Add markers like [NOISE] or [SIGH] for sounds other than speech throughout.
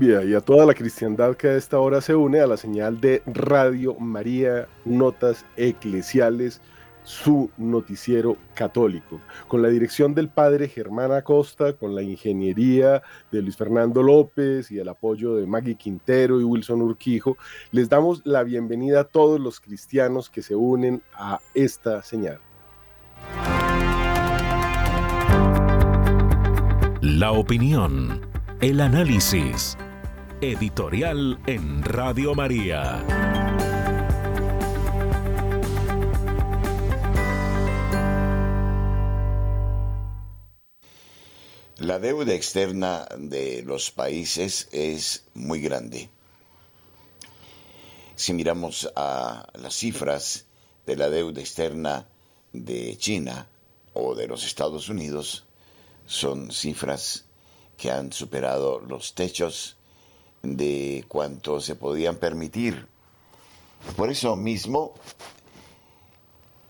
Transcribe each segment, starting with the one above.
Y a toda la cristiandad que a esta hora se une a la señal de Radio María Notas Eclesiales, su noticiero católico, con la dirección del padre Germán Acosta, con la ingeniería de Luis Fernando López y el apoyo de Maggie Quintero y Wilson Urquijo, les damos la bienvenida a todos los cristianos que se unen a esta señal. La opinión el análisis. Editorial en Radio María. La deuda externa de los países es muy grande. Si miramos a las cifras de la deuda externa de China o de los Estados Unidos, son cifras que han superado los techos de cuanto se podían permitir. Por eso mismo,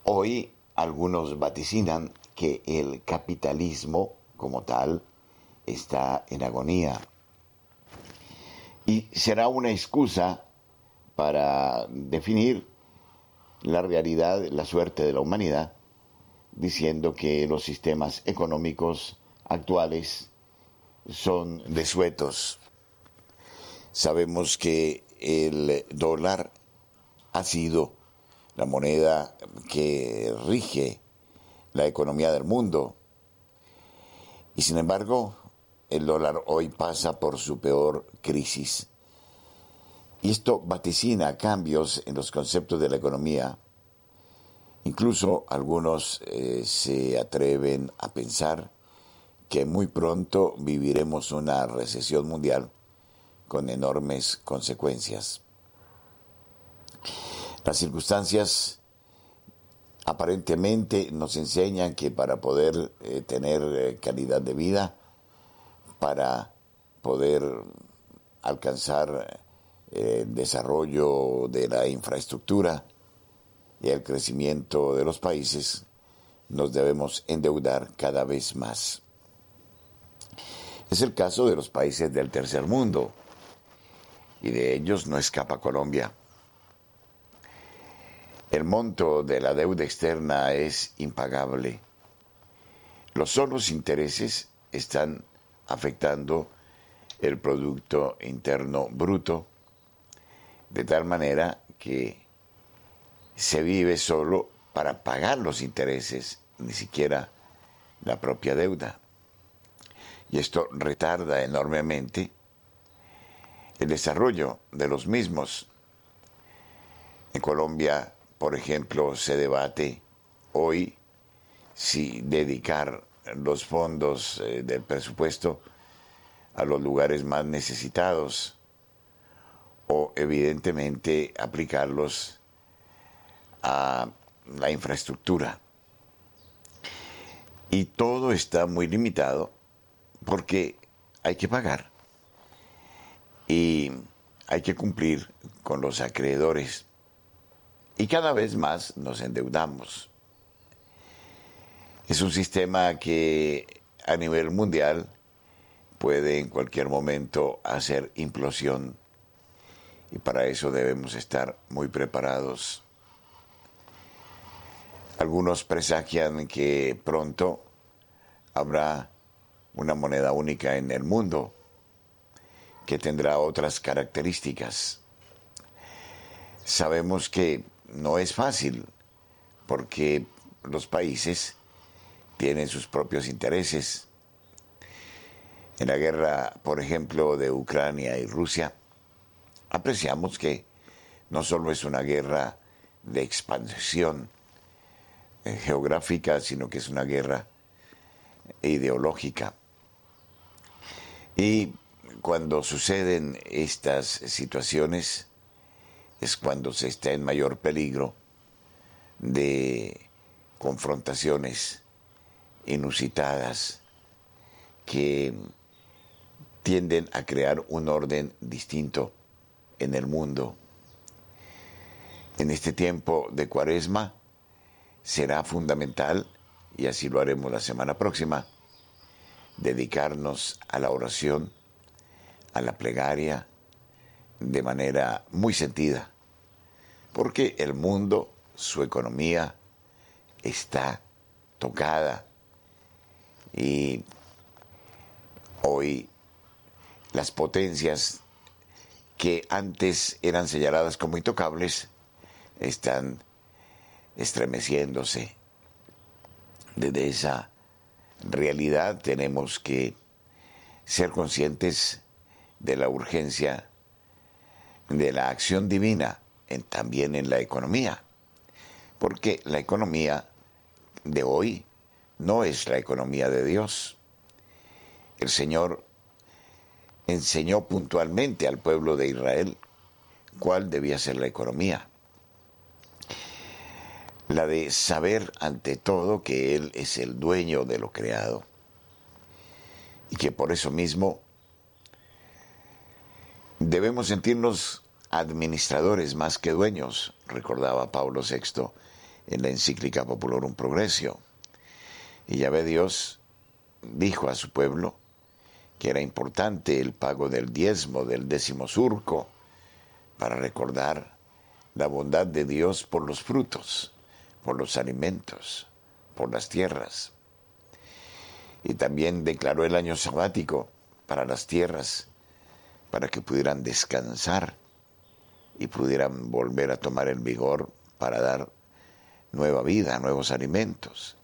hoy algunos vaticinan que el capitalismo como tal está en agonía. Y será una excusa para definir la realidad, la suerte de la humanidad, diciendo que los sistemas económicos actuales son desuetos. Sabemos que el dólar ha sido la moneda que rige la economía del mundo. Y sin embargo, el dólar hoy pasa por su peor crisis. Y esto vaticina cambios en los conceptos de la economía. Incluso algunos eh, se atreven a pensar que muy pronto viviremos una recesión mundial con enormes consecuencias. Las circunstancias aparentemente nos enseñan que para poder eh, tener eh, calidad de vida, para poder alcanzar eh, el desarrollo de la infraestructura y el crecimiento de los países, nos debemos endeudar cada vez más. Es el caso de los países del tercer mundo y de ellos no escapa Colombia. El monto de la deuda externa es impagable. Los solos intereses están afectando el Producto Interno Bruto de tal manera que se vive solo para pagar los intereses, ni siquiera la propia deuda y esto retarda enormemente el desarrollo de los mismos. En Colombia, por ejemplo, se debate hoy si dedicar los fondos eh, del presupuesto a los lugares más necesitados o evidentemente aplicarlos a la infraestructura. Y todo está muy limitado porque hay que pagar y hay que cumplir con los acreedores y cada vez más nos endeudamos. Es un sistema que a nivel mundial puede en cualquier momento hacer implosión y para eso debemos estar muy preparados. Algunos presagian que pronto habrá una moneda única en el mundo que tendrá otras características. Sabemos que no es fácil porque los países tienen sus propios intereses. En la guerra, por ejemplo, de Ucrania y Rusia, apreciamos que no solo es una guerra de expansión eh, geográfica, sino que es una guerra ideológica. Y cuando suceden estas situaciones es cuando se está en mayor peligro de confrontaciones inusitadas que tienden a crear un orden distinto en el mundo. En este tiempo de cuaresma será fundamental, y así lo haremos la semana próxima, dedicarnos a la oración, a la plegaria, de manera muy sentida, porque el mundo, su economía, está tocada y hoy las potencias que antes eran señaladas como intocables están estremeciéndose. Desde esa realidad tenemos que ser conscientes de la urgencia de la acción divina también en la economía, porque la economía de hoy no es la economía de Dios. El Señor enseñó puntualmente al pueblo de Israel cuál debía ser la economía. La de saber ante todo que Él es el dueño de lo creado y que por eso mismo debemos sentirnos administradores más que dueños, recordaba Pablo VI en la encíclica Populorum Progressio. Y ya ve Dios dijo a su pueblo que era importante el pago del diezmo, del décimo surco, para recordar la bondad de Dios por los frutos, por los alimentos, por las tierras. Y también declaró el año sabático para las tierras, para que pudieran descansar y pudieran volver a tomar el vigor para dar nueva vida, nuevos alimentos.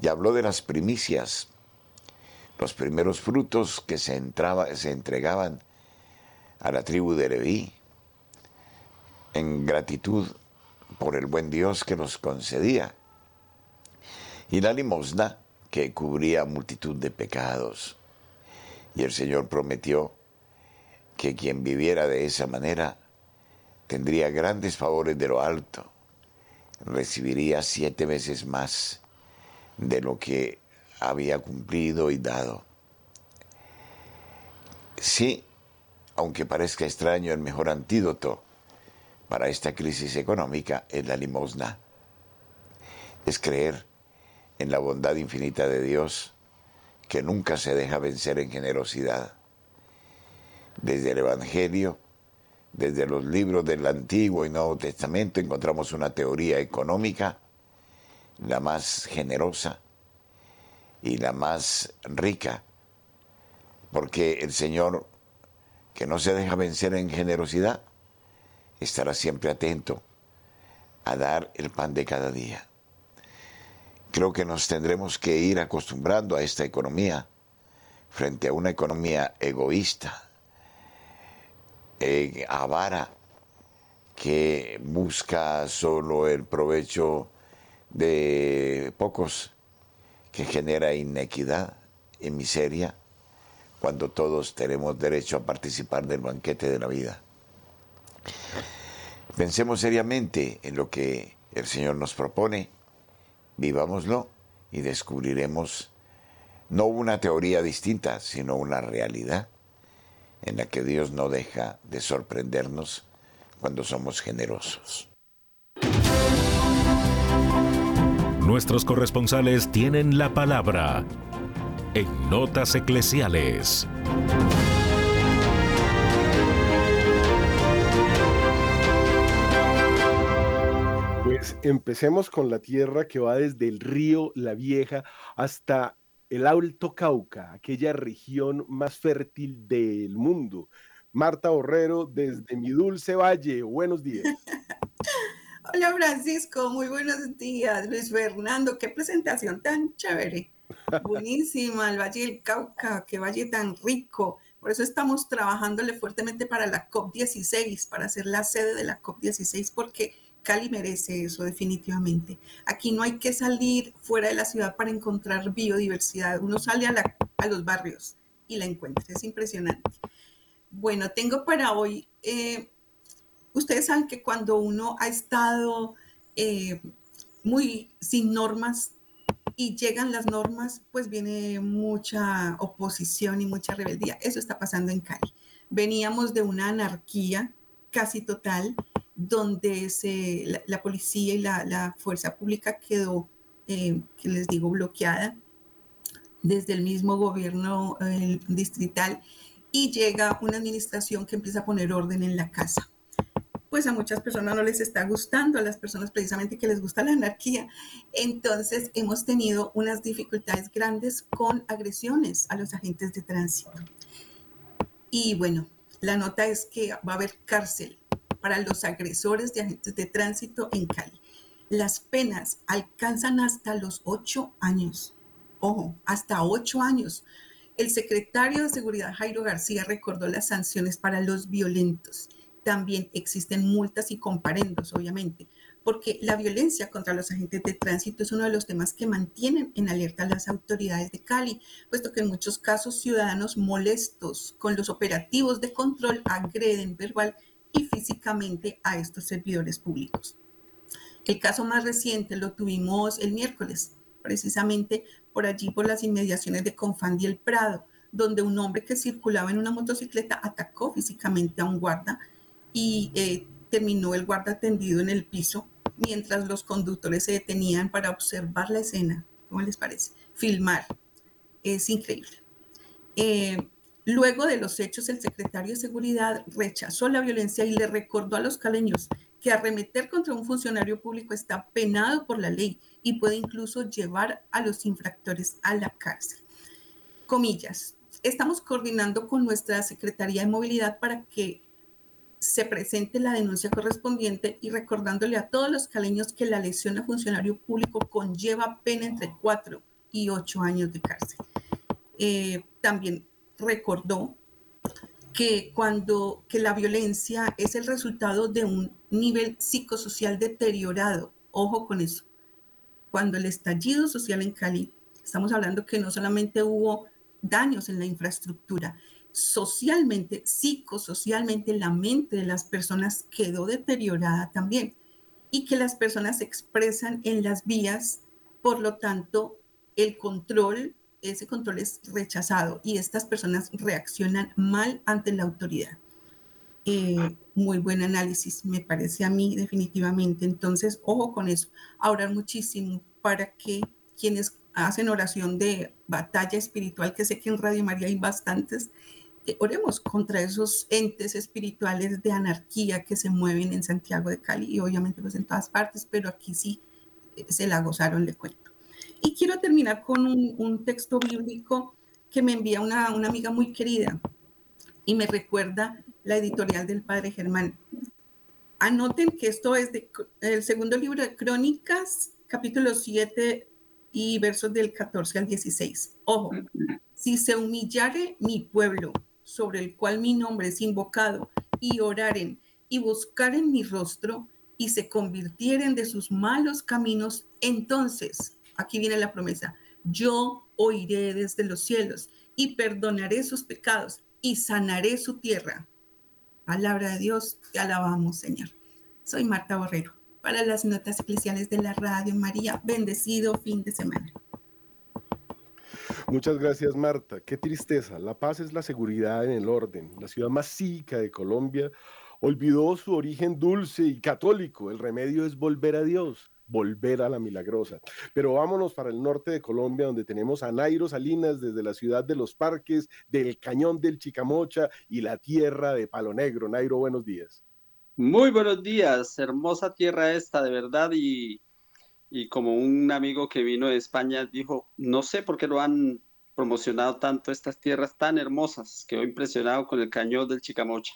Y habló de las primicias, los primeros frutos que se, entraba, se entregaban a la tribu de Leví en gratitud por el buen Dios que los concedía. Y la limosna que cubría multitud de pecados. Y el Señor prometió que quien viviera de esa manera tendría grandes favores de lo alto, recibiría siete veces más de lo que había cumplido y dado. Sí, aunque parezca extraño, el mejor antídoto para esta crisis económica es la limosna. Es creer en la bondad infinita de Dios que nunca se deja vencer en generosidad. Desde el Evangelio, desde los libros del Antiguo y Nuevo Testamento encontramos una teoría económica, la más generosa y la más rica, porque el Señor, que no se deja vencer en generosidad, estará siempre atento a dar el pan de cada día. Creo que nos tendremos que ir acostumbrando a esta economía frente a una economía egoísta, eh, avara que busca solo el provecho de pocos, que genera inequidad y miseria, cuando todos tenemos derecho a participar del banquete de la vida. Pensemos seriamente en lo que el Señor nos propone, vivámoslo y descubriremos no una teoría distinta, sino una realidad en la que Dios no deja de sorprendernos cuando somos generosos. Nuestros corresponsales tienen la palabra en Notas Eclesiales. Empecemos con la tierra que va desde el río La Vieja hasta el Alto Cauca, aquella región más fértil del mundo. Marta Borrero desde mi dulce valle. Buenos días. [LAUGHS] Hola Francisco, muy buenos días. Luis Fernando, qué presentación tan chévere. [LAUGHS] Buenísima, el Valle del Cauca, qué valle tan rico. Por eso estamos trabajándole fuertemente para la COP16, para ser la sede de la COP16, porque Cali merece eso definitivamente. Aquí no hay que salir fuera de la ciudad para encontrar biodiversidad. Uno sale a, los barrios y la encuentra. Es impresionante. Bueno, tengo para hoy, eh, ustedes saben que cuando uno ha estado eh, muy sin normas y llegan las normas, pues viene mucha oposición y mucha rebeldía. Eso está pasando en Cali. Veníamos de una anarquía casi total donde la, policía y la, fuerza pública quedó, eh, que les digo, bloqueada desde el mismo gobierno distrital y llega una administración que empieza a poner orden en la casa. Pues a muchas personas no les está gustando, a las personas precisamente que les gusta la anarquía. Entonces hemos tenido unas dificultades grandes con agresiones a los agentes de tránsito. Y bueno, la nota es que va a haber cárcel para los agresores de agentes de tránsito en Cali. Las penas alcanzan hasta los ocho años. Ojo, hasta ocho años. El secretario de Seguridad Jairo García recordó las sanciones para los violentos. También existen multas y comparendos, obviamente, porque la violencia contra los agentes de tránsito es uno de los temas que mantienen en alerta a las autoridades de Cali, puesto que en muchos casos ciudadanos molestos con los operativos de control agreden verbal y físicamente a estos servidores públicos. El caso más reciente lo tuvimos el miércoles, precisamente por allí, por las inmediaciones de Confandi el Prado, donde un hombre que circulaba en una motocicleta atacó físicamente a un guarda y eh, terminó el guarda tendido en el piso mientras los conductores se detenían para observar la escena. ¿Cómo les parece? Filmar. Es increíble. Eh, Luego de los hechos, el secretario de Seguridad rechazó la violencia y le recordó a los caleños que arremeter contra un funcionario público está penado por la ley y puede incluso llevar a los infractores a la cárcel. Comillas, estamos coordinando con nuestra Secretaría de Movilidad para que se presente la denuncia correspondiente y recordándole a todos los caleños que la lesión a funcionario público conlleva pena entre cuatro y ocho años de cárcel. Eh, también recordó que cuando que la violencia es el resultado de un nivel psicosocial deteriorado, ojo con eso. Cuando el estallido social en Cali, estamos hablando que no solamente hubo daños en la infraestructura, socialmente, psicosocialmente, la mente de las personas quedó deteriorada también y que las personas se expresan en las vías, por lo tanto, el control ese control es rechazado y estas personas reaccionan mal ante la autoridad. Eh, muy buen análisis, me parece a mí definitivamente. Entonces, ojo con eso, orar muchísimo para que quienes hacen oración de batalla espiritual, que sé que en Radio María hay bastantes, eh, oremos contra esos entes espirituales de anarquía que se mueven en Santiago de Cali y obviamente pues en todas partes, pero aquí sí eh, se la gozaron, le cuento. Y quiero terminar con un, texto bíblico que me envía una, amiga muy querida y me recuerda la editorial del padre Germán. Anoten que esto es de, el segundo libro de Crónicas, capítulo 7 y versos del 14 al 16. Ojo, si se humillare mi pueblo, sobre el cual mi nombre es invocado, y oraren y buscaren mi rostro, y se convirtieren de sus malos caminos, entonces aquí viene la promesa, yo oiré desde los cielos y perdonaré sus pecados y sanaré su tierra. Palabra de Dios, te alabamos, Señor. Soy Marta Borrero, para las notas eclesiales de la Radio María. Bendecido fin de semana. Muchas gracias, Marta. Qué tristeza. La paz es la seguridad en el orden. La ciudad más cívica de Colombia olvidó su origen dulce y católico. El remedio es volver a Dios volver a la milagrosa. Pero vámonos para el norte de Colombia, donde tenemos a Nairo Salinas desde la ciudad de los parques, del cañón del Chicamocha y la tierra de Palo Negro. Nairo, buenos días. Muy buenos días, hermosa tierra esta, de verdad, y, como un amigo que vino de España dijo, no sé por qué lo han promocionado tanto estas tierras tan hermosas. Quedó impresionado con el cañón del Chicamocha.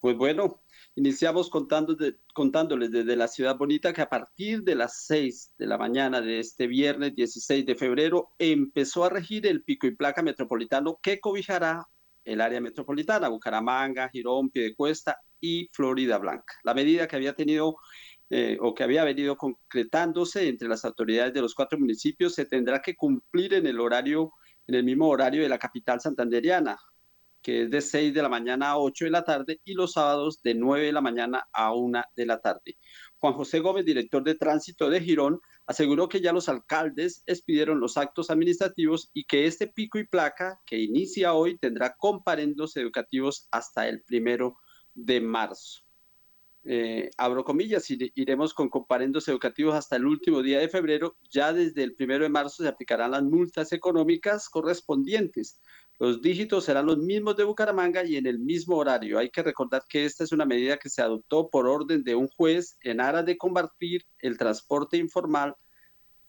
Pues bueno, iniciamos contando contándoles desde la ciudad bonita que a partir de las 6 de la mañana de este viernes 16 de febrero empezó a regir el pico y placa metropolitano que cobijará el área metropolitana, Bucaramanga, Girón, Piedecuesta y Florida Blanca. La medida que había tenido eh, o que había venido concretándose entre las autoridades de los cuatro municipios se tendrá que cumplir en el horario, en el mismo horario de la capital santanderiana, que es de 6 de la mañana a 8 de la tarde y los sábados de 9 de la mañana a 1 de la tarde. Juan José Gómez, director de tránsito de Girón, aseguró que ya los alcaldes expidieron los actos administrativos y que este pico y placa que inicia hoy tendrá comparendos educativos hasta el primero de marzo eh, abro comillas, iremos con comparendos educativos hasta el último día de febrero. Ya desde el primero de marzo se aplicarán las multas económicas correspondientes. Los dígitos serán los mismos de Bucaramanga y en el mismo horario. Hay que recordar que esta es una medida que se adoptó por orden de un juez en aras de combatir el transporte informal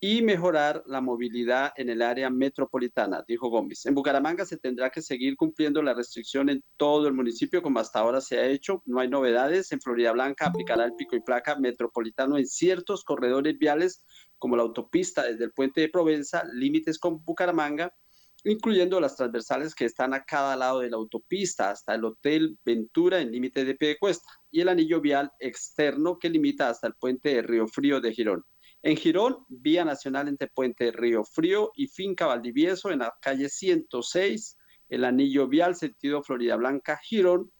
y mejorar la movilidad en el área metropolitana, dijo Gómez. En Bucaramanga se tendrá que seguir cumpliendo la restricción en todo el municipio, como hasta ahora se ha hecho. No hay novedades. En Florida Blanca aplicará el pico y placa metropolitano en ciertos corredores viales, como la autopista desde el puente de Provenza, límites con Bucaramanga, incluyendo las transversales que están a cada lado de la autopista, hasta el Hotel Ventura en límite de Cuesta, y el anillo vial externo que limita hasta el puente de Río Frío de Girón. En Girón, vía nacional entre Puente Río Frío y Finca Valdivieso, en la calle 106, el anillo vial sentido Florida Blanca, Girón.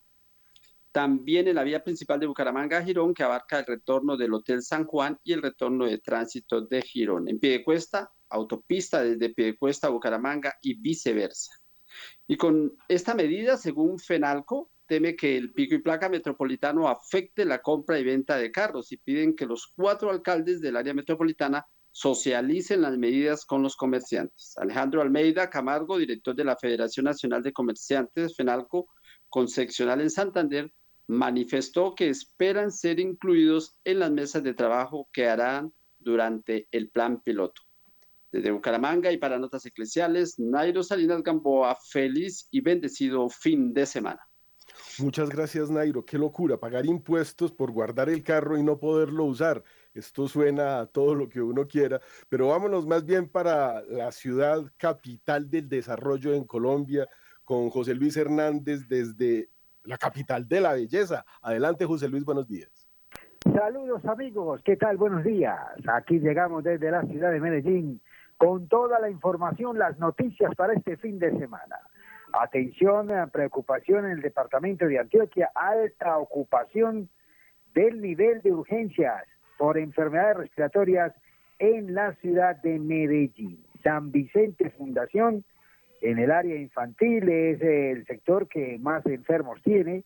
También en la vía principal de Bucaramanga, Girón, que abarca el retorno del Hotel San Juan y el retorno de tránsito de Girón. En Piedecuesta, autopista desde Piedecuesta a Bucaramanga y viceversa. Y con esta medida, según FENALCO, teme que el pico y placa metropolitano afecte la compra y venta de carros y piden que los cuatro alcaldes del área metropolitana socialicen las medidas con los comerciantes. Alejandro Almeida Camargo, director de la Federación Nacional de Comerciantes, FENALCO, con seccional en Santander, manifestó que esperan ser incluidos en las mesas de trabajo que harán durante el plan piloto. Desde Bucaramanga y para Notas Eclesiales, Nairo Salinas Gamboa, feliz y bendecido fin de semana. Muchas gracias, Nairo. Qué locura, pagar impuestos por guardar el carro y no poderlo usar. Esto suena a todo lo que uno quiera, pero vámonos más bien para la ciudad capital del desarrollo en Colombia, con José Luis Hernández desde la capital de la belleza. Adelante, José Luis, buenos días. Saludos amigos, ¿qué tal? Buenos días. Aquí llegamos desde la ciudad de Medellín con toda la información, las noticias para este fin de semana. Atención, preocupación en el departamento de Antioquia, alta ocupación del nivel de urgencias por enfermedades respiratorias en la ciudad de Medellín. San Vicente Fundación, en el área infantil, es el sector que más enfermos tiene.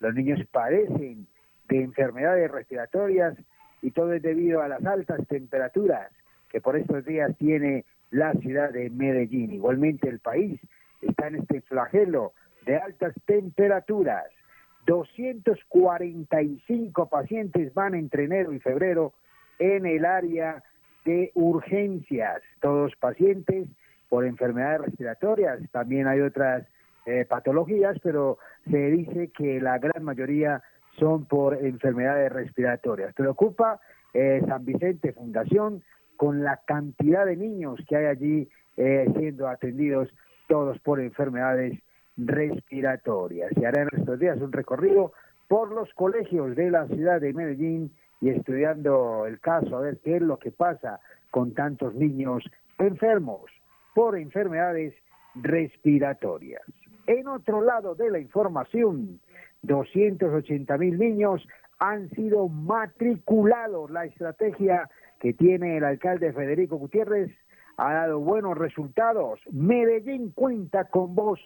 Los niños padecen de enfermedades respiratorias y todo es debido a las altas temperaturas que por estos días tiene la ciudad de Medellín. Igualmente el país está en este flagelo de altas temperaturas. 245 pacientes van entre enero y febrero en el área de urgencias, todos pacientes por enfermedades respiratorias, también hay otras eh, patologías, pero se dice que la gran mayoría son por enfermedades respiratorias. Preocupa eh, San Vicente Fundación con la cantidad de niños que hay allí eh, siendo atendidos todos por enfermedades respiratorias. Se hará en estos días un recorrido por los colegios de la ciudad de Medellín y estudiando el caso, a ver qué es lo que pasa con tantos niños enfermos por enfermedades respiratorias. En otro lado de la información, 280 mil niños han sido matriculados. La estrategia que tiene el alcalde Federico Gutiérrez ha dado buenos resultados. Medellín cuenta con vos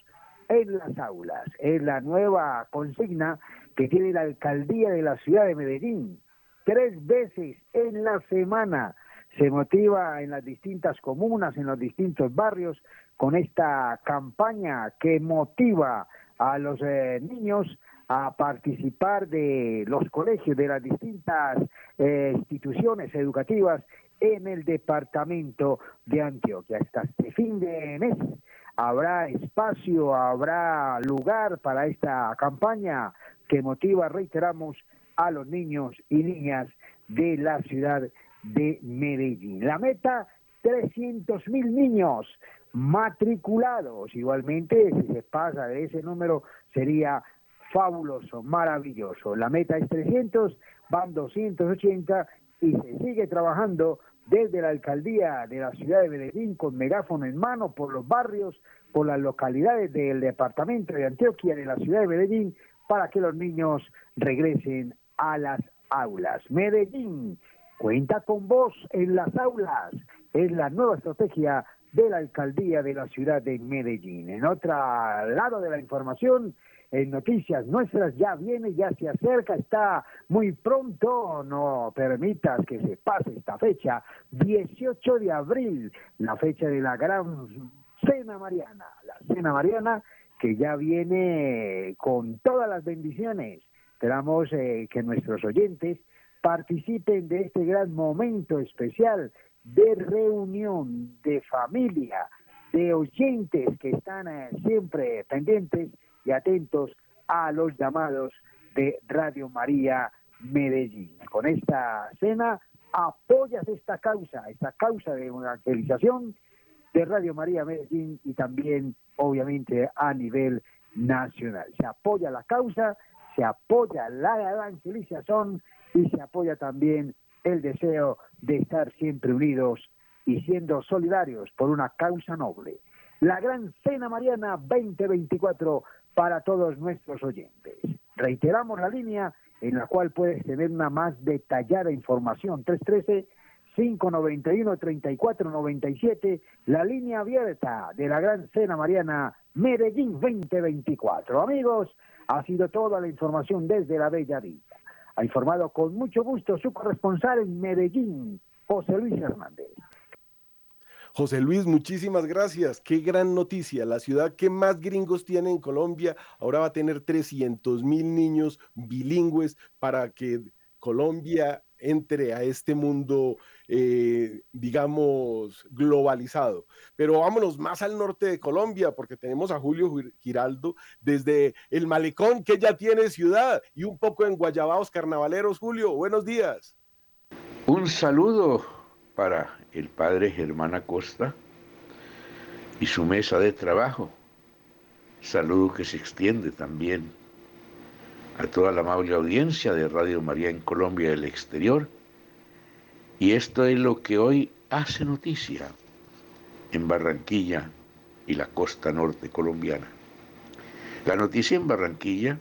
en las aulas. Es la nueva consigna que tiene la alcaldía de la ciudad de Medellín. Tres veces en la semana se motiva en las distintas comunas, en los distintos barrios, con esta campaña que motiva a los eh, niños a participar de los colegios, de las distintas eh, instituciones educativas en el departamento de Antioquia. Hasta este fin de mes habrá espacio, habrá lugar para esta campaña que motiva, reiteramos, a los niños y niñas de la ciudad de Medellín. La meta, 300 mil niños matriculados. Igualmente, si se pasa de ese número, sería fabuloso, maravilloso. La meta es 300, van 280 y se sigue trabajando desde la alcaldía de la ciudad de Medellín con megáfono en mano por los barrios, por las localidades del departamento de Antioquia, de la ciudad de Medellín, para que los niños regresen a las aulas. Medellín cuenta con vos en las aulas. Es la nueva estrategia de la alcaldía de la ciudad de Medellín. En otro lado de la información, en noticias nuestras ya viene, ya se acerca, está muy pronto, no permitas que se pase esta fecha, 18 de abril, la fecha de la gran cena mariana, la cena mariana que ya viene con todas las bendiciones. Esperamos eh, que nuestros oyentes participen de este gran momento especial de reunión, de familia, de oyentes que están eh, siempre pendientes y atentos a los llamados de Radio María Medellín. Con esta cena apoyas esta causa, esta causa de evangelización de Radio María Medellín y también obviamente a nivel nacional. Se apoya la causa, se apoya la evangelización y se apoya también el deseo de estar siempre unidos y siendo solidarios por una causa noble. La Gran Cena Mariana 2024 para todos nuestros oyentes. Reiteramos la línea en la cual puedes tener una más detallada información. 313-591-3497, la línea abierta de la Gran Cena Mariana Medellín 2024. Amigos, ha sido toda la información desde la Bella Villa. Ha informado con mucho gusto su corresponsal en Medellín, José Luis Hernández. José Luis, muchísimas gracias. Qué gran noticia. La ciudad que más gringos tiene en Colombia ahora va a tener 300 mil niños bilingües para que Colombia entre a este mundo, eh, digamos, globalizado. Pero vámonos más al norte de Colombia, porque tenemos a Julio Giraldo desde el Malecón, que ya tiene ciudad, y un poco en Guayabaos Carnavaleros. Julio, buenos días. Un saludo para el padre Germán Acosta y su mesa de trabajo. Saludo que se extiende también a toda la amable audiencia de Radio María en Colombia y el exterior. Y esto es lo que hoy hace noticia en Barranquilla y la costa norte colombiana. La noticia en Barranquilla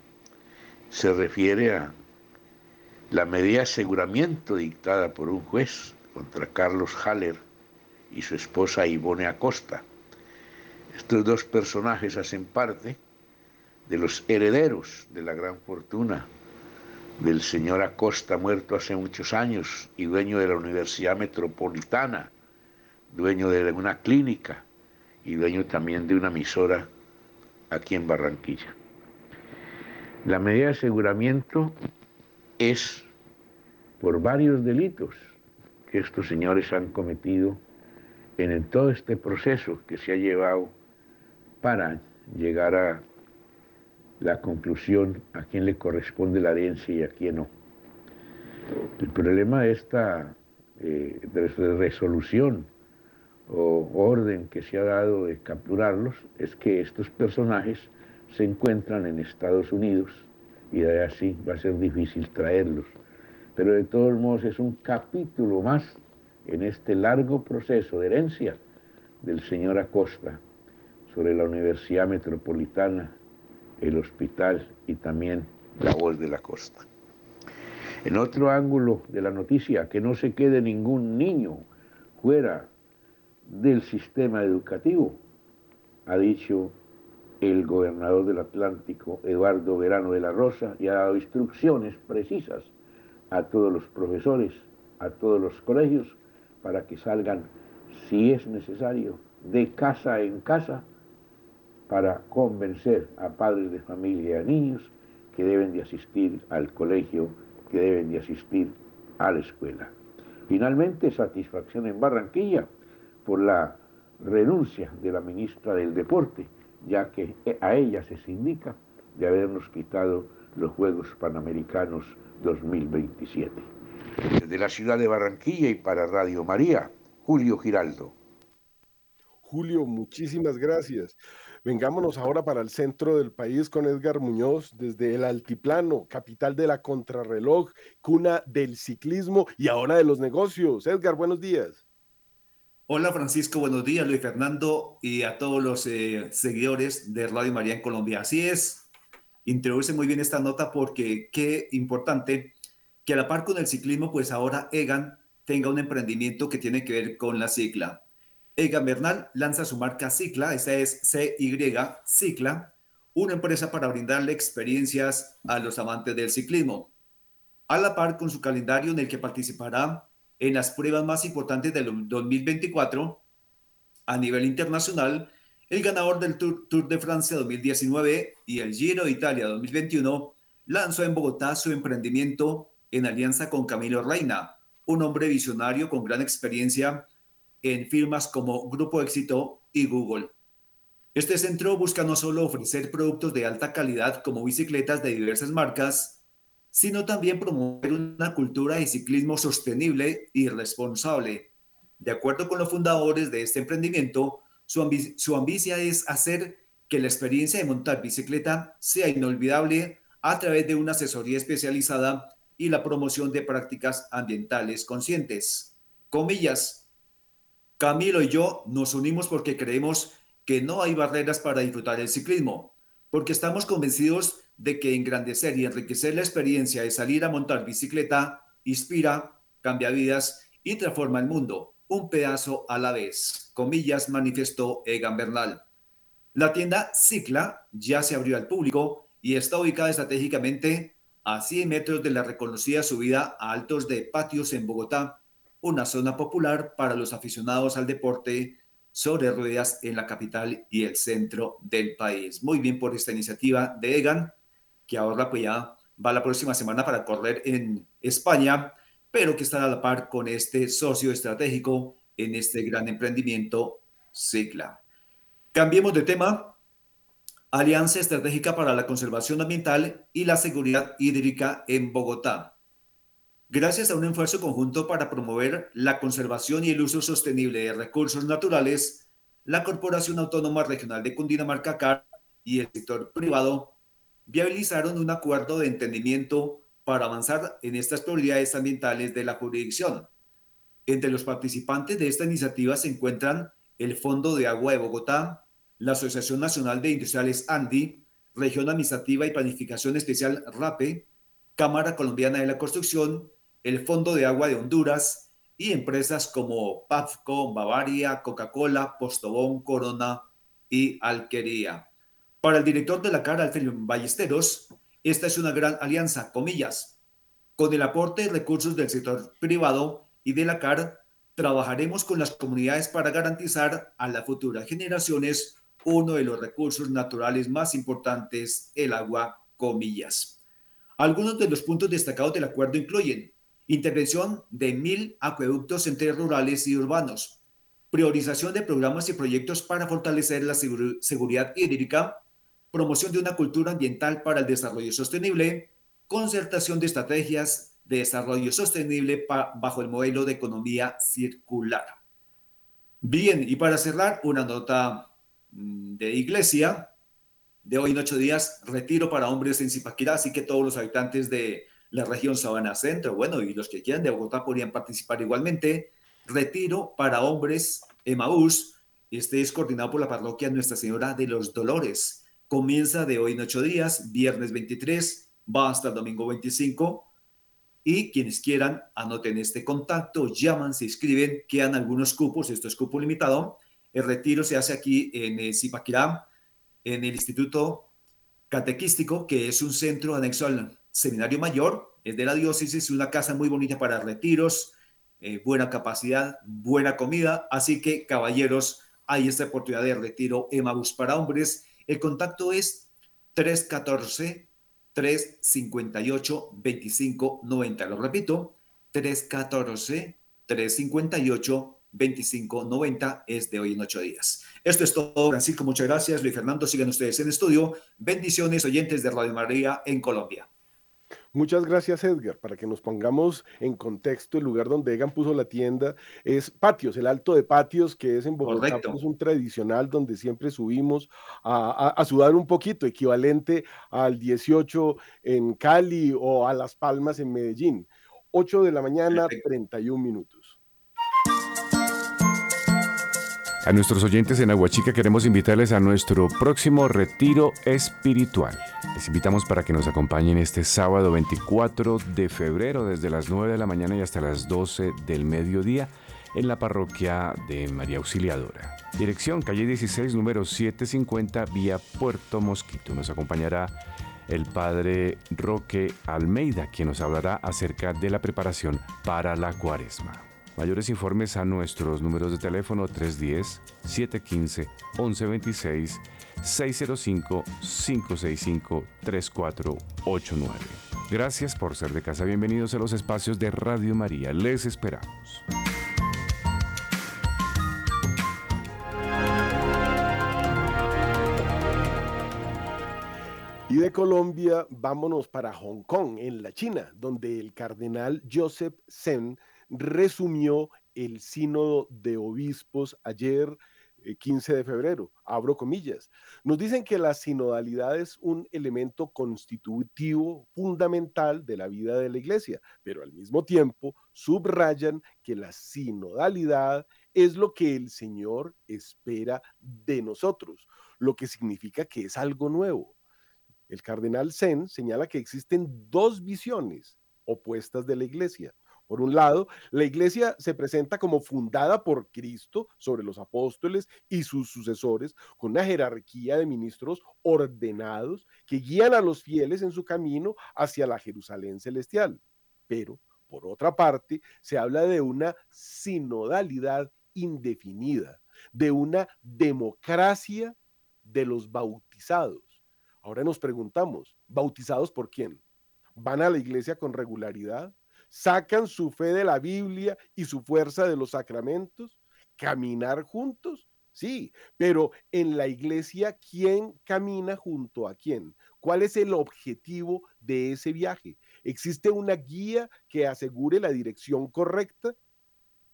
se refiere a la medida de aseguramiento dictada por un juez contra Carlos Haller y su esposa Ivone Acosta. Estos dos personajes hacen parte de los herederos de la gran fortuna del señor Acosta, muerto hace muchos años y dueño de la Universidad Metropolitana, dueño de una clínica y dueño también de una emisora aquí en Barranquilla. La medida de aseguramiento es por varios delitos que estos señores han cometido en todo este proceso que se ha llevado para llegar a la conclusión a quién le corresponde la herencia y a quién no. El problema de esta eh, resolución o orden que se ha dado de capturarlos es que estos personajes se encuentran en Estados Unidos y de así va a ser difícil traerlos pero de todos modos es un capítulo más en este largo proceso de herencia del señor Acosta sobre la Universidad Metropolitana, el hospital y también la voz de la costa. En otro ángulo de la noticia, que no se quede ningún niño fuera del sistema educativo, ha dicho el gobernador del Atlántico, Eduardo Verano de la Rosa, y ha dado instrucciones precisas a todos los profesores, a todos los colegios, para que salgan, si es necesario, de casa en casa, para convencer a padres de familia y a niños que deben de asistir al colegio, que deben de asistir a la escuela. Finalmente, satisfacción en Barranquilla por la renuncia de la ministra del Deporte, ya que a ella se indica de habernos quitado los Juegos Panamericanos 2027. Desde la ciudad de Barranquilla y para Radio María, Julio Giraldo. Julio, muchísimas gracias. Vengámonos ahora para el centro del país con Edgar Muñoz, desde el Altiplano, capital de la contrarreloj, cuna del ciclismo y ahora de los negocios. Edgar, buenos días. Hola Francisco, buenos días Luis Fernando y a todos los eh, seguidores de Radio María en Colombia. Así es, introduce muy bien esta nota porque qué importante que a la par con el ciclismo, pues ahora Egan tenga un emprendimiento que tiene que ver con la cicla. Egan Bernal lanza su marca Cicla, esa es CY Cicla, una empresa para brindarle experiencias a los amantes del ciclismo. A la par con su calendario en el que participará en las pruebas más importantes del 2024 a nivel internacional, el ganador del Tour, de Francia 2019 y el Giro de Italia 2021 lanzó en Bogotá su emprendimiento en alianza con Camilo Reina, un hombre visionario con gran experiencia en firmas como Grupo Éxito y Google. Este centro busca no solo ofrecer productos de alta calidad como bicicletas de diversas marcas, sino también promover una cultura de ciclismo sostenible y responsable. De acuerdo con los fundadores de este emprendimiento, su, su ambicia es hacer que la experiencia de montar bicicleta sea inolvidable a través de una asesoría especializada y la promoción de prácticas ambientales conscientes. Comillas, Camilo y yo nos unimos porque creemos que no hay barreras para disfrutar el ciclismo, porque estamos convencidos de que engrandecer y enriquecer la experiencia de salir a montar bicicleta inspira, cambia vidas y transforma el mundo, un pedazo a la vez, comillas, manifestó Egan Bernal. La tienda Cicla ya se abrió al público y está ubicada estratégicamente a 100 metros de la reconocida subida a Altos de Patios en Bogotá, una zona popular para los aficionados al deporte sobre ruedas en la capital y el centro del país. Muy bien por esta iniciativa de Egan, que ahora pues ya va la próxima semana para correr en España, pero que estará a la par con este socio estratégico en este gran emprendimiento Cicla. Cambiemos de tema. Alianza Estratégica para la Conservación Ambiental y la Seguridad Hídrica en Bogotá. Gracias a un esfuerzo conjunto para promover la conservación y el uso sostenible de recursos naturales, la Corporación Autónoma Regional de Cundinamarca CAR y el sector privado viabilizaron un acuerdo de entendimiento para avanzar en estas prioridades ambientales de la jurisdicción. Entre los participantes de esta iniciativa se encuentran el Fondo de Agua de Bogotá, la Asociación Nacional de Industriales ANDI, Región Administrativa y Planificación Especial RAPE, Cámara Colombiana de la Construcción, el Fondo de Agua de Honduras y empresas como Pafco, Bavaria, Coca-Cola, Postobón, Corona y Alquería. Para el director de la CAR, Alfredo Ballesteros, esta es una gran alianza, comillas. Con el aporte de recursos del sector privado y de la CAR, trabajaremos con las comunidades para garantizar a las futuras generaciones uno de los recursos naturales más importantes, el agua, comillas. Algunos de los puntos destacados del acuerdo incluyen intervención de mil acueductos entre rurales y urbanos, priorización de programas y proyectos para fortalecer la seguridad hídrica, promoción de una cultura ambiental para el desarrollo sostenible, concertación de estrategias de desarrollo sostenible bajo el modelo de economía circular. Bien, y para cerrar, una nota mm, de iglesia. De hoy en ocho días, retiro para hombres en Zipaquirá, así que todos los habitantes de la región Sabana Centro, bueno, y los que quieran de Bogotá podrían participar igualmente. Retiro para hombres Emaús, este es coordinado por la parroquia Nuestra Señora de los Dolores. Comienza de hoy en ocho días, viernes 23, va hasta domingo 25. Y quienes quieran, anoten este contacto, llaman, se inscriben, quedan algunos cupos, esto es cupo limitado. El retiro se hace aquí en eh, Zipaquirá, en el Instituto Catequístico, que es un centro anexo al Seminario Mayor, es de la diócesis, una casa muy bonita para retiros, eh, buena capacidad, buena comida, así que caballeros, hay esta oportunidad de retiro Emabus para hombres. El contacto es 314 358 2590. Lo repito, 314 358 2590 es de hoy en ocho días. Esto es todo, Francisco. Muchas gracias. Luis Fernando, sigan ustedes en estudio. Bendiciones, oyentes de Radio María en Colombia. Muchas gracias, Edgar. Para que nos pongamos en contexto, el lugar donde Egan puso la tienda es Patios, el Alto de Patios, que es en Bogotá, es pues, un tradicional donde siempre subimos a, sudar un poquito, equivalente al 18 en Cali o a Las Palmas en Medellín. 8 de la mañana, 31 minutos. A nuestros oyentes en Aguachica queremos invitarles a nuestro próximo retiro espiritual. Les invitamos para que nos acompañen este sábado 24 de febrero desde las 9 de la mañana y hasta las 12 del mediodía en la parroquia de María Auxiliadora. Dirección calle 16, número 750, vía Puerto Mosquito. Nos acompañará el padre Roque Almeida, quien nos hablará acerca de la preparación para la cuaresma. Mayores informes a nuestros números de teléfono 310-715-1126, 605-565-3489. Gracias por ser de casa. Bienvenidos a los espacios de Radio María. Les esperamos. Y de Colombia, vámonos para Hong Kong, en la China, donde el cardenal Joseph Zen resumió el sínodo de obispos ayer, 15 eh, de febrero. Abro comillas. Nos dicen que la sinodalidad es un elemento constitutivo fundamental de la vida de la iglesia, pero al mismo tiempo subrayan que la sinodalidad es lo que el Señor espera de nosotros, lo que significa que es algo nuevo. El cardenal Zen señala que existen dos visiones opuestas de la iglesia. Por un lado, la iglesia se presenta como fundada por Cristo sobre los apóstoles y sus sucesores, con una jerarquía de ministros ordenados que guían a los fieles en su camino hacia la Jerusalén celestial. Pero, por otra parte, se habla de una sinodalidad indefinida, de una democracia de los bautizados. Ahora nos preguntamos, ¿bautizados por quién? ¿Van a la iglesia con regularidad? Sacan su fe de la Biblia y su fuerza de los sacramentos, caminar juntos, sí, pero en la iglesia, ¿quién camina junto a quién? ¿Cuál es el objetivo de ese viaje? ¿Existe una guía que asegure la dirección correcta?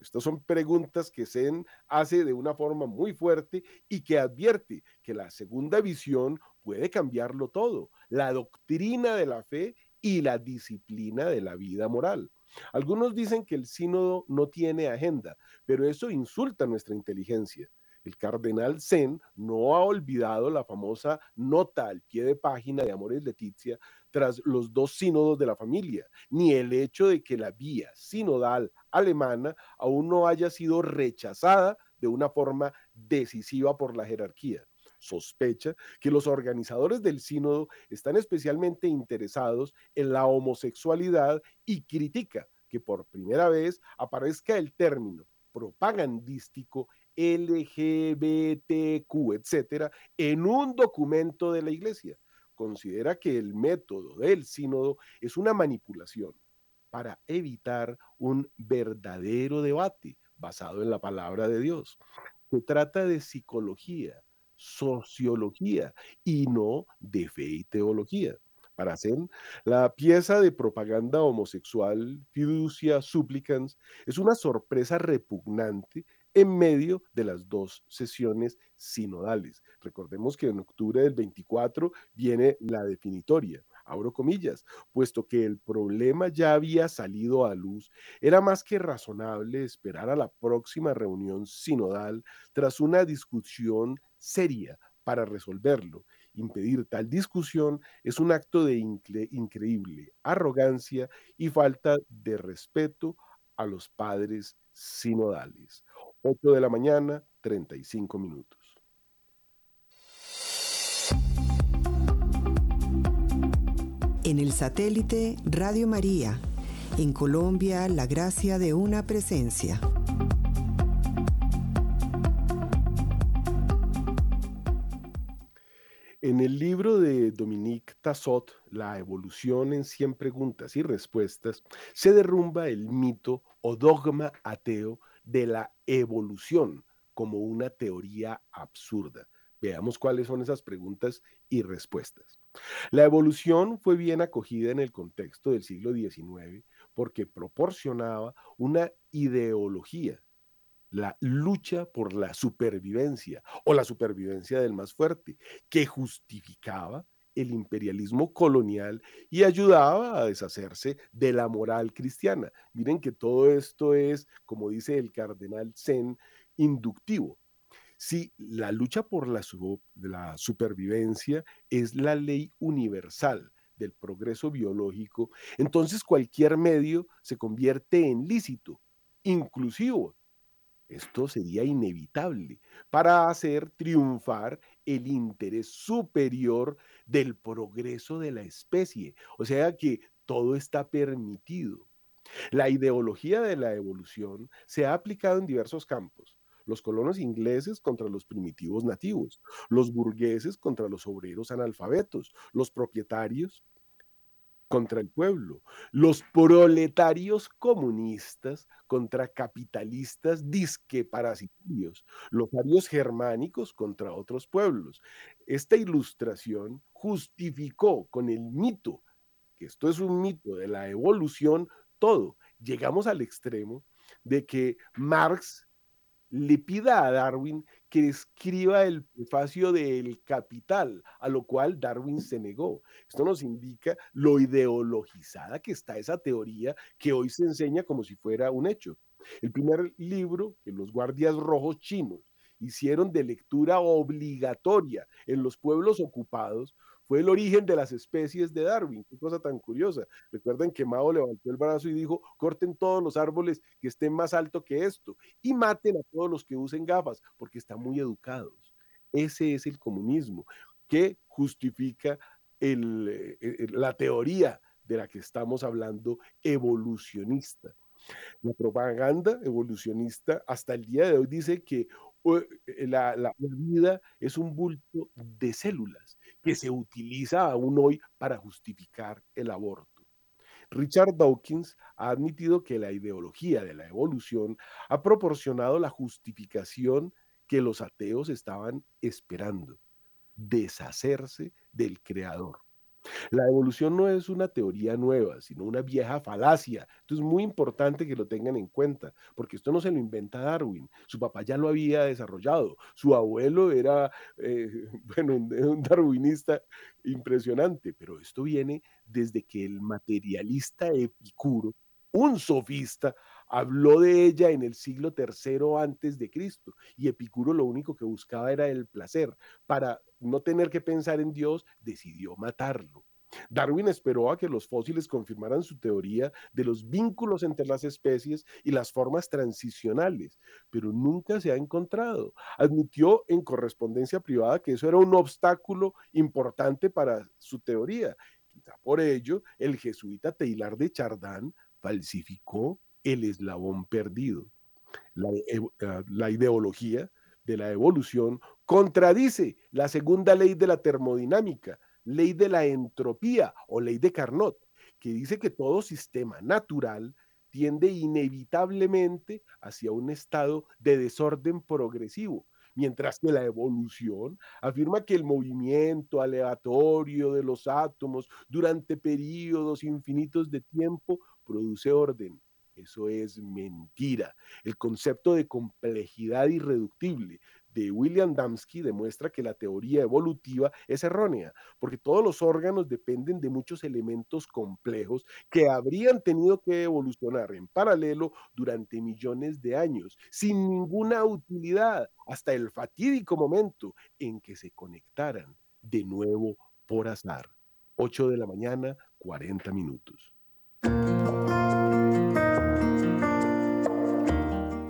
Estas son preguntas que Zen hace de una forma muy fuerte y que advierte que la segunda visión puede cambiarlo todo, la doctrina de la fe y la disciplina de la vida moral. Algunos dicen que el sínodo no tiene agenda, pero eso insulta nuestra inteligencia. El cardenal Zen no ha olvidado la famosa nota al pie de página de Amores Leticia tras los dos sínodos de la familia, ni el hecho de que la vía sinodal alemana aún no haya sido rechazada de una forma decisiva por la jerarquía sospecha que los organizadores del sínodo están especialmente interesados en la homosexualidad y critica que por primera vez aparezca el término propagandístico LGBTQ, etcétera, en un documento de la iglesia. Considera que el método del sínodo es una manipulación para evitar un verdadero debate basado en la palabra de Dios. Se trata de psicología, sociología y no de fe y teología. Para hacer la pieza de propaganda homosexual Fiducia Supplicans es una sorpresa repugnante en medio de las dos sesiones sinodales. Recordemos que en octubre del 24 viene la definitoria abro comillas, puesto que el problema ya había salido a luz, era más que razonable esperar a la próxima reunión sinodal tras una discusión seria para resolverlo. Impedir tal discusión es un acto de increíble arrogancia y falta de respeto a los padres sinodales. 8 de la mañana, 35 minutos. En el satélite Radio María, en Colombia, la gracia de una presencia. En el libro de Dominique Tassot, La evolución en 100 preguntas y respuestas, se derrumba el mito o dogma ateo de la evolución como una teoría absurda. Veamos cuáles son esas preguntas y respuestas. La evolución fue bien acogida en el contexto del siglo XIX porque proporcionaba una ideología, la lucha por la supervivencia o la supervivencia del más fuerte, que justificaba el imperialismo colonial y ayudaba a deshacerse de la moral cristiana. Miren que todo esto es, como dice el cardenal Zen, inductivo. Si la lucha por la, supervivencia es la ley universal del progreso biológico, entonces cualquier medio se convierte en lícito, inclusivo. Esto sería inevitable para hacer triunfar el interés superior del progreso de la especie. O sea que todo está permitido. La ideología de la evolución se ha aplicado en diversos campos. Los colonos ingleses contra los primitivos nativos, los burgueses contra los obreros analfabetos, los propietarios contra el pueblo, los proletarios comunistas contra capitalistas disque parasitarios, los arios germánicos contra otros pueblos. Esta ilustración justificó con el mito, que esto es un mito de la evolución, todo. Llegamos al extremo de que Marx le pida a Darwin que escriba el prefacio del Capital, a lo cual Darwin se negó. Esto nos indica lo ideologizada que está esa teoría que hoy se enseña como si fuera un hecho. El primer libro que los guardias rojos chinos hicieron de lectura obligatoria en los pueblos ocupados fue el origen de las especies de Darwin. Qué cosa tan curiosa. Recuerden que Mao levantó el brazo y dijo, corten todos los árboles que estén más alto que esto y maten a todos los que usen gafas, porque están muy educados. Ese es el comunismo que justifica eh, eh, la teoría de la que estamos hablando evolucionista. La propaganda evolucionista hasta el día de hoy dice que eh, la, la, vida es un bulto de células que se utiliza aún hoy para justificar el aborto. Richard Dawkins ha admitido que la ideología de la evolución ha proporcionado la justificación que los ateos estaban esperando, deshacerse del creador. La evolución no es una teoría nueva, sino una vieja falacia. Entonces es muy importante que lo tengan en cuenta, porque esto no se lo inventa Darwin. Su papá ya lo había desarrollado. Su abuelo era, eh, [LAUGHS] bueno, un darwinista impresionante, pero esto viene desde que el materialista Epicuro, un sofista, habló de ella en el siglo tercero antes de Cristo y Epicuro lo único que buscaba era el placer. Para no tener que pensar en Dios, decidió matarlo. Darwin esperó a que los fósiles confirmaran su teoría de los vínculos entre las especies y las formas transicionales, pero nunca se ha encontrado. Admitió en correspondencia privada que eso era un obstáculo importante para su teoría. Quizá por ello, el jesuita Taylor de Chardin falsificó el eslabón perdido. Ah, la, ideología de la evolución contradice la segunda ley de la termodinámica, ley de la entropía o ley de Carnot, que dice que todo sistema natural tiende inevitablemente hacia un estado de desorden progresivo, mientras que la evolución afirma que el movimiento aleatorio de los átomos durante periodos infinitos de tiempo produce orden. Eso es mentira. El concepto de complejidad irreductible de William Damsky demuestra que la teoría evolutiva es errónea, porque todos los órganos dependen de muchos elementos complejos que habrían tenido que evolucionar en paralelo durante millones de años, sin ninguna utilidad, hasta el fatídico momento en que se conectaran de nuevo por azar. 8 de la mañana, 40 minutos.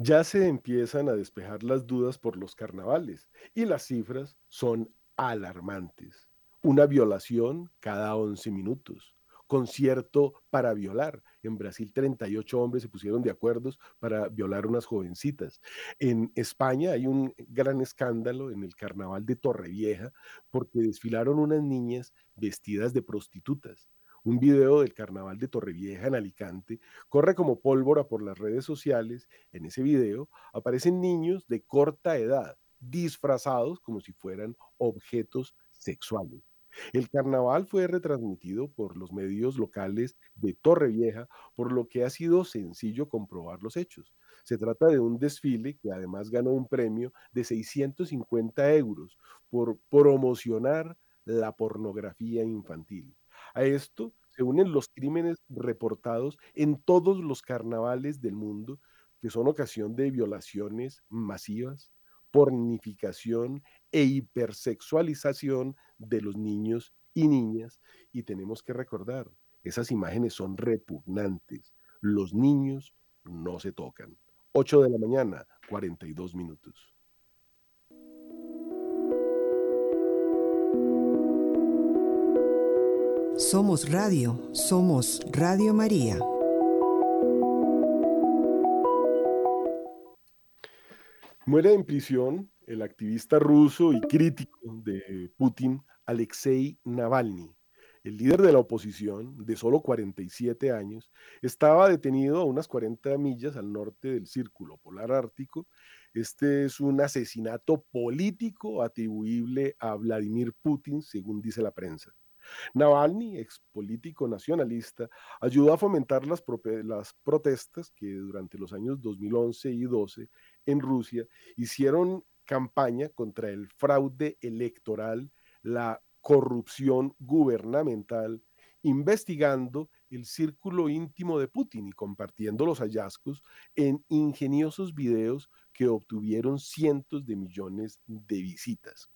Ya se empiezan a despejar las dudas por los carnavales y las cifras son alarmantes. Una violación cada 11 minutos. Concierto para violar. En Brasil 38 hombres se pusieron de acuerdo para violar unas jovencitas. En España hay un gran escándalo en el carnaval de Torrevieja porque desfilaron unas niñas vestidas de prostitutas. Un video del carnaval de Torrevieja en Alicante corre como pólvora por las redes sociales. En ese video aparecen niños de corta edad disfrazados como si fueran objetos sexuales. El carnaval fue retransmitido por los medios locales de Torrevieja, por lo que ha sido sencillo comprobar los hechos. Se trata de un desfile que además ganó un premio de 650 euros por promocionar la pornografía infantil. A esto se unen los crímenes reportados en todos los carnavales del mundo, que son ocasión de violaciones masivas, pornificación e hipersexualización de los niños y niñas. Y tenemos que recordar, esas imágenes son repugnantes. Los niños no se tocan. 8 de la mañana, 42 minutos. Somos Radio, somos Radio María. Muere en prisión el activista ruso y crítico de Putin, Alexei Navalny. El líder de la oposición, de solo 47 años, estaba detenido a unas 40 millas al norte del Círculo Polar Ártico. Este es un asesinato político atribuible a Vladimir Putin, según dice la prensa. Navalny, ex político nacionalista, ayudó a fomentar las, protestas que durante los años 2011 y 12 en Rusia hicieron campaña contra el fraude electoral, la corrupción gubernamental, investigando el círculo íntimo de Putin y compartiendo los hallazgos en ingeniosos videos que obtuvieron cientos de millones de visitas.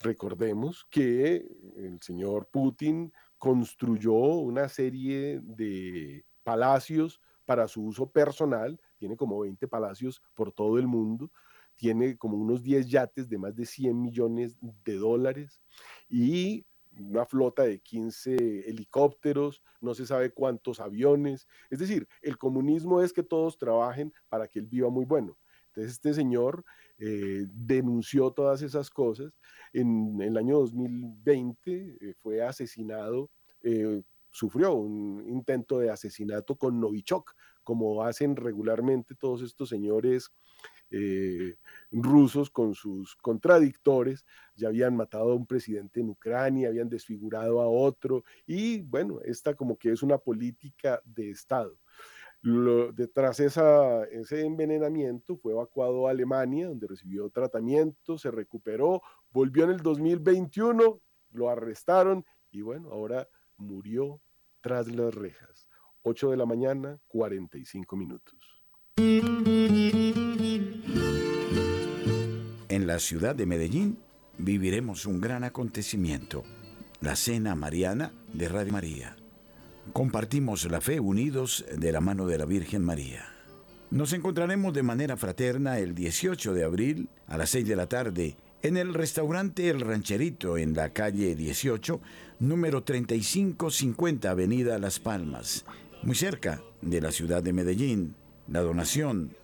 Recordemos que el señor Putin construyó una serie de palacios para su uso personal, tiene como 20 palacios por todo el mundo, tiene como unos 10 yates de más de 100 millones de dólares y una flota de 15 helicópteros, no se sabe cuántos aviones. Es decir, el comunismo es que todos trabajen para que él viva muy bueno. Entonces este señor eh, denunció todas esas cosas. En, el año 2020 eh, fue asesinado, eh, sufrió un intento de asesinato con Novichok, como hacen regularmente todos estos señores rusos con sus contradictores, ya habían matado a un presidente en Ucrania, habían desfigurado a otro, y bueno, esta como que es una política de Estado. Lo, esa, ese envenenamiento fue evacuado a Alemania, donde recibió tratamiento, se recuperó, volvió en el 2021, lo arrestaron y bueno, ahora murió tras las rejas. 8 de la mañana, 45 minutos. En la ciudad de Medellín viviremos un gran acontecimiento, la Cena Mariana de Radio María compartimos la fe unidos de la mano de la Virgen María. Nos encontraremos de manera fraterna el 18 de abril a las 6 de la tarde en el restaurante El Rancherito en la calle 18, número 3550 Avenida Las Palmas, muy cerca de la ciudad de Medellín. La donación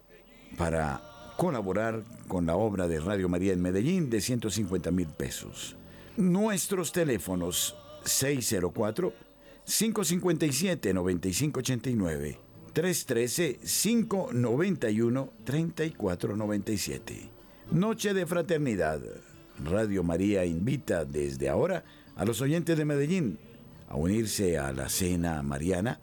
para colaborar con la obra de Radio María en Medellín de 150 mil pesos. Nuestros teléfonos 604 557-9589. 313-591-3497. Noche de Fraternidad. Radio María invita desde ahora a los oyentes de Medellín a unirse a la cena mariana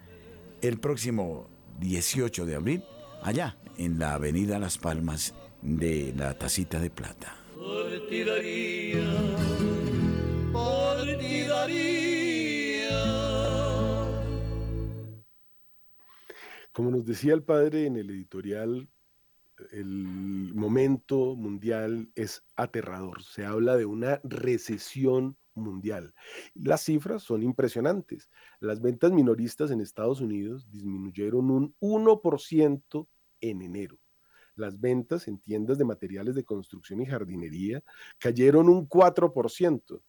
el próximo 18 de abril allá en la avenida Las Palmas de la Tacita de Plata. Por ti. Como nos decía el padre en el editorial, el momento mundial es aterrador. Se habla de una recesión mundial. Las cifras son impresionantes. Las ventas minoristas en Estados Unidos disminuyeron un 1% en enero. Las ventas en tiendas de materiales de construcción y jardinería cayeron un 4%.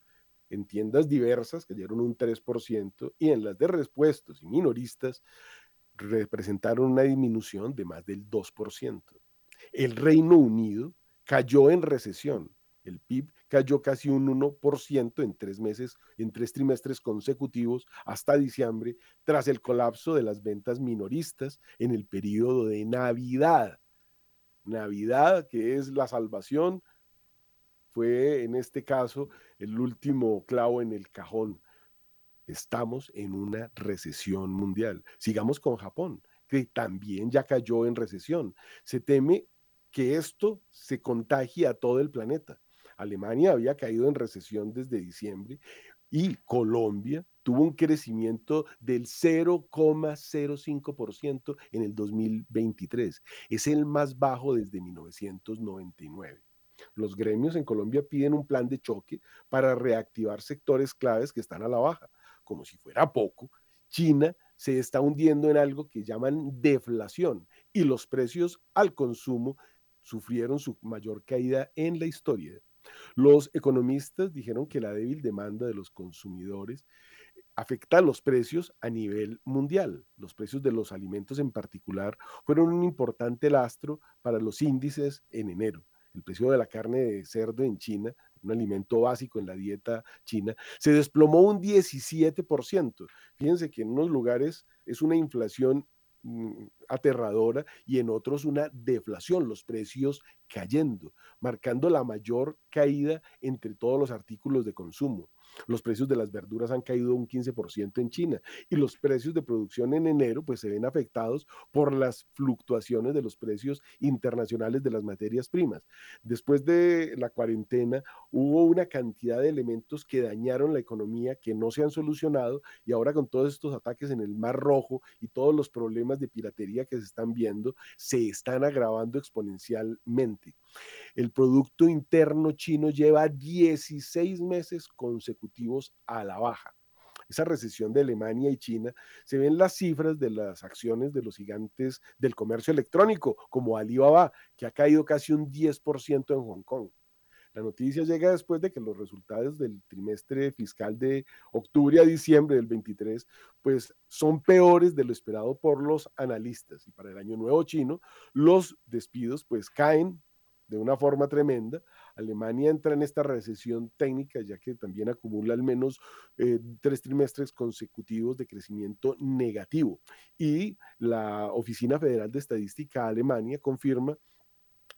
En tiendas diversas cayeron un 3% y en las de repuestos y minoristas representaron una disminución de más del 2%. El Reino Unido cayó en recesión. El PIB cayó casi un 1% en tres meses, en tres trimestres consecutivos hasta diciembre, tras el colapso de las ventas minoristas en el periodo de Navidad. Navidad, que es la salvación, fue en este caso el último clavo en el cajón. Estamos en una recesión mundial. Sigamos con Japón, que también ya cayó en recesión. Se teme que esto se contagie a todo el planeta. Alemania había caído en recesión desde diciembre y Colombia tuvo un crecimiento del 0,05% en el 2023. Es el más bajo desde 1999. Los gremios en Colombia piden un plan de choque para reactivar sectores claves que están a la baja. Como si fuera poco, China se está hundiendo en algo que llaman deflación y los precios al consumo sufrieron su mayor caída en la historia. Los economistas dijeron que la débil demanda de los consumidores afecta los precios a nivel mundial. Los precios de los alimentos en particular fueron un importante lastro para los índices en enero. El precio de la carne de cerdo en China, un alimento básico en la dieta china, se desplomó un 17%. Fíjense que en unos lugares es una inflación mm, aterradora y en otros una deflación, los precios cayendo, marcando la mayor caída entre todos los artículos de consumo. Los precios de las verduras han caído un 15% en China y los precios de producción en enero pues se ven afectados por las fluctuaciones de los precios internacionales de las materias primas. Después de la cuarentena hubo una cantidad de elementos que dañaron la economía que no se han solucionado y ahora con todos estos ataques en el Mar Rojo y todos los problemas de piratería que se están viendo se están agravando exponencialmente. El Producto Interno chino lleva 16 meses consecutivos a la baja. Esa recesión de Alemania y China se ven las cifras de las acciones de los gigantes del comercio electrónico, como Alibaba, que ha caído casi un 10% en Hong Kong. La noticia llega después de que los resultados del trimestre fiscal de octubre a diciembre del 23, pues son peores de lo esperado por los analistas. Y para el año nuevo chino, los despidos pues caen de una forma tremenda. Alemania entra en esta recesión técnica, ya que también acumula al menos eh, tres trimestres consecutivos de crecimiento negativo. Y la Oficina Federal de Estadística Alemania confirma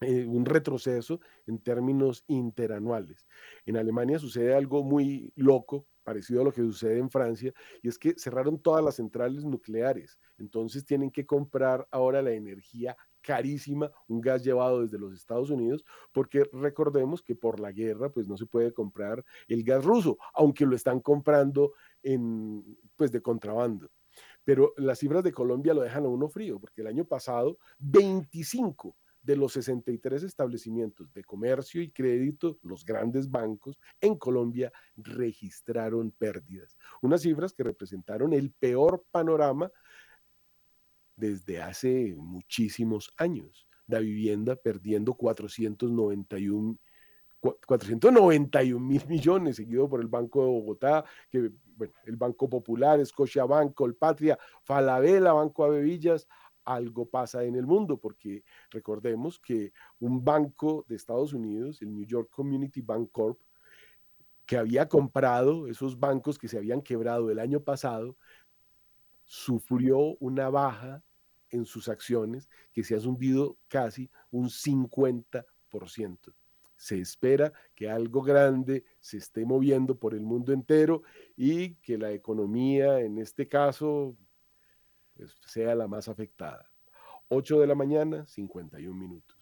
eh, un retroceso en términos interanuales. En Alemania sucede algo muy loco, parecido a lo que sucede en Francia, y es que cerraron todas las centrales nucleares, entonces tienen que comprar ahora la energía carísima, un gas llevado desde los Estados Unidos, porque recordemos que por la guerra pues no se puede comprar el gas ruso, aunque lo están comprando en pues de contrabando. Pero las cifras de Colombia lo dejan a uno frío, porque el año pasado 25 de los 63 establecimientos de comercio y crédito, los grandes bancos en Colombia registraron pérdidas. Unas cifras que representaron el peor panorama desde hace muchísimos años. La vivienda perdiendo 491 491 mil [LAUGHS] millones, seguido por el Banco de Bogotá, que, bueno, el Banco Popular, Scotiabank, Colpatria, Falabella, Banco Avevillas, algo pasa en el mundo, porque recordemos que un banco de Estados Unidos, el New York Community Bank Corp, que había comprado esos bancos que se habían quebrado el año pasado, sufrió una baja en sus acciones que se ha hundido casi un 50%. Se espera que algo grande se esté moviendo por el mundo entero y que la economía, en este caso, pues, sea la más afectada. 8 de la mañana, 51 minutos.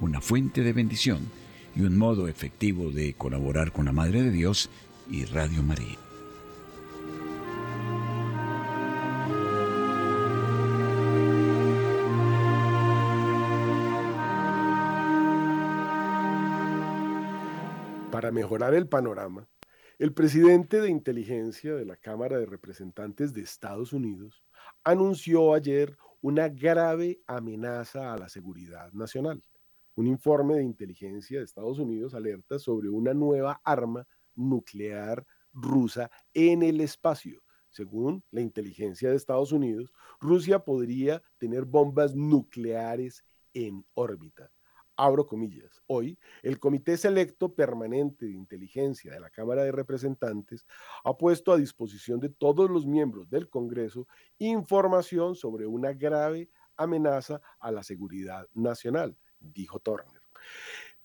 una fuente de bendición y un modo efectivo de colaborar con la Madre de Dios y Radio María. Para mejorar el panorama, el presidente de inteligencia de la Cámara de Representantes de Estados Unidos anunció ayer una grave amenaza a la seguridad nacional. Un informe de inteligencia de Estados Unidos alerta sobre una nueva arma nuclear rusa en el espacio. Según la inteligencia de Estados Unidos, Rusia podría tener bombas nucleares en órbita. Abro comillas. Hoy, el Comité Selecto Permanente de Inteligencia de la Cámara de Representantes ha puesto a disposición de todos los miembros del Congreso información sobre una grave amenaza a la seguridad nacional dijo Turner.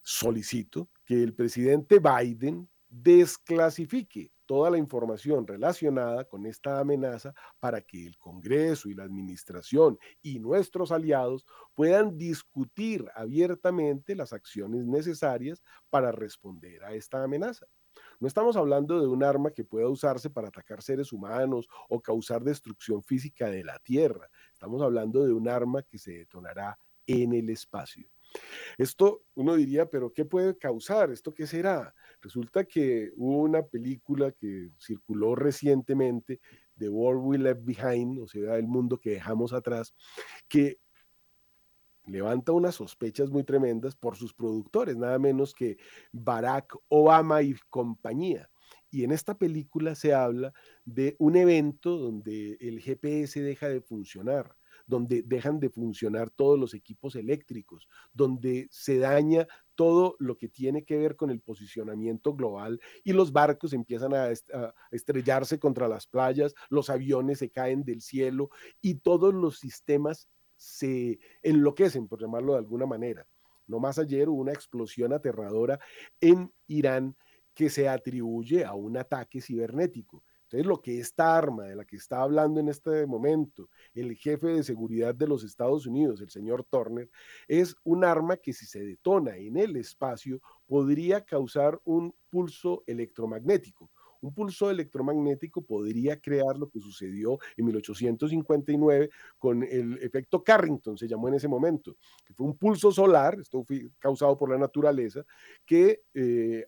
Solicito que el presidente Biden desclasifique toda la información relacionada con esta amenaza para que el Congreso y la Administración y nuestros aliados puedan discutir abiertamente las acciones necesarias para responder a esta amenaza. No estamos hablando de un arma que pueda usarse para atacar seres humanos o causar destrucción física de la Tierra. Estamos hablando de un arma que se detonará en el espacio. Esto uno diría, pero ¿qué puede causar? ¿Esto qué será? Resulta que hubo una película que circuló recientemente, The World We Left Behind, o sea, el mundo que dejamos atrás, que levanta unas sospechas muy tremendas por sus productores, nada menos que Barack Obama y compañía. Y en esta película se habla de un evento donde el GPS deja de funcionar, donde dejan de funcionar todos los equipos eléctricos, donde se daña todo lo que tiene que ver con el posicionamiento global y los barcos empiezan a, estrellarse contra las playas, los aviones se caen del cielo y todos los sistemas se enloquecen, por llamarlo de alguna manera. No más ayer hubo una explosión aterradora en Irán que se atribuye a un ataque cibernético. Entonces, lo que esta arma de la que está hablando en este momento el jefe de seguridad de los Estados Unidos, el señor Turner, es un arma que si se detona en el espacio podría causar un pulso electromagnético. Un pulso electromagnético podría crear lo que sucedió en 1859 con el efecto Carrington, se llamó en ese momento, que fue un pulso solar, esto fue causado por la naturaleza, que eh,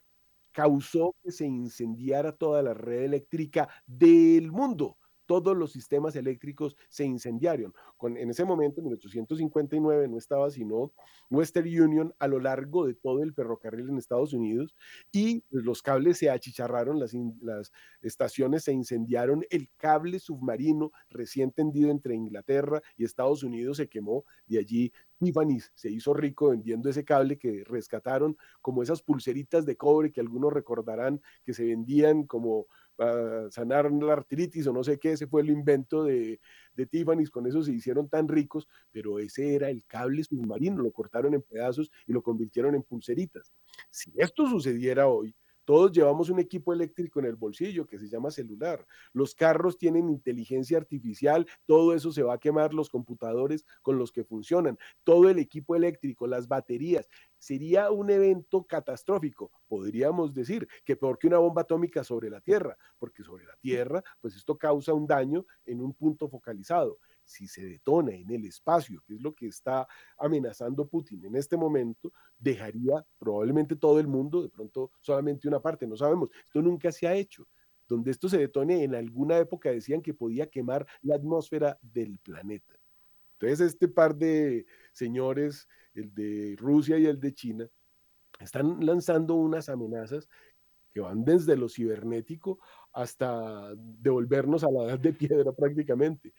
causó que se incendiara toda la red eléctrica del mundo todos los sistemas eléctricos se incendiaron. En ese momento, en 1859, no estaba sino Western Union a lo largo de todo el ferrocarril en Estados Unidos y pues, los cables se achicharraron, las, las estaciones se incendiaron, el cable submarino recién tendido entre Inglaterra y Estados Unidos se quemó, de allí Tiffany se hizo rico vendiendo ese cable que rescataron, como esas pulseritas de cobre que algunos recordarán que se vendían como para sanar la artritis o no sé qué, ese fue el invento de, de Tiffany's, con eso se hicieron tan ricos, pero ese era el cable submarino, lo cortaron en pedazos y lo convirtieron en pulseritas. Si esto sucediera hoy, todos llevamos un equipo eléctrico en el bolsillo que se llama celular. Los carros tienen inteligencia artificial, todo eso se va a quemar los computadores con los que funcionan. Todo el equipo eléctrico, las baterías, sería un evento catastrófico. Podríamos decir que peor que una bomba atómica sobre la Tierra, porque sobre la Tierra, pues esto causa un daño en un punto focalizado si se detona en el espacio, que es lo que está amenazando Putin en este momento, dejaría probablemente todo el mundo, de pronto solamente una parte, no sabemos. Esto nunca se ha hecho. Donde esto se detone, en alguna época decían que podía quemar la atmósfera del planeta. Entonces, este par de señores, el de Rusia y el de China, están lanzando unas amenazas que van desde lo cibernético hasta devolvernos a la edad de piedra prácticamente.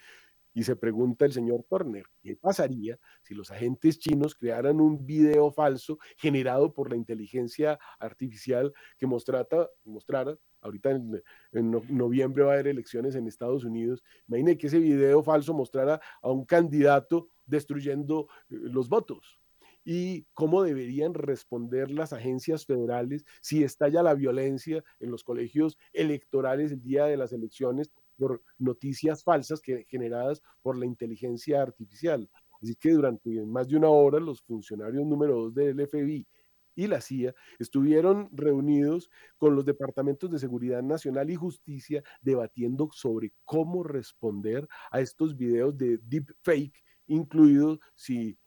Y se pregunta el señor Turner, ¿qué pasaría si los agentes chinos crearan un video falso generado por la inteligencia artificial que mostrara, mostrara ahorita en, en no- noviembre va a haber elecciones en Estados Unidos, imagine que ese video falso mostrara a un candidato destruyendo eh, los votos y cómo deberían responder las agencias federales si estalla la violencia en los colegios electorales el día de las elecciones por noticias falsas que, generadas por la inteligencia artificial. Así que durante más de una hora los funcionarios número dos del FBI y la CIA estuvieron reunidos con los departamentos de Seguridad Nacional y Justicia debatiendo sobre cómo responder a estos videos de deepfake, incluidos si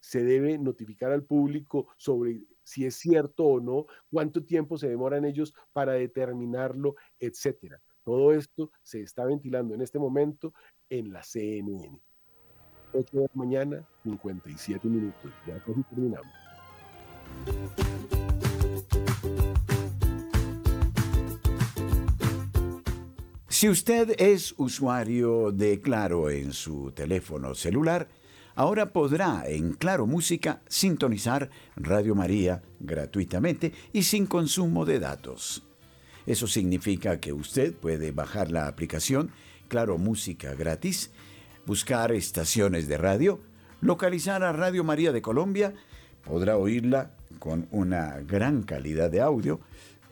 se debe notificar al público sobre si es cierto o no, cuánto tiempo se demoran ellos para determinarlo, etcétera. Todo esto se está ventilando en este momento en la CNN. 8 de la mañana, 57 minutos. Ya casi terminamos. Si usted es usuario de Claro en su teléfono celular, ahora podrá en Claro Música sintonizar Radio María gratuitamente y sin consumo de datos. Eso significa que usted puede bajar la aplicación Claro Música gratis, buscar estaciones de radio, localizar a Radio María de Colombia, podrá oírla con una gran calidad de audio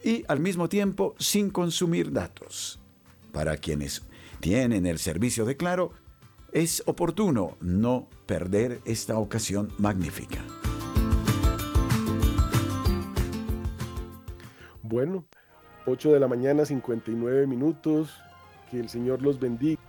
y al mismo tiempo sin consumir datos. Para quienes tienen el servicio de Claro, es oportuno no perder esta ocasión magnífica. Bueno, 8 de la mañana, 59 minutos. Que el Señor los bendiga.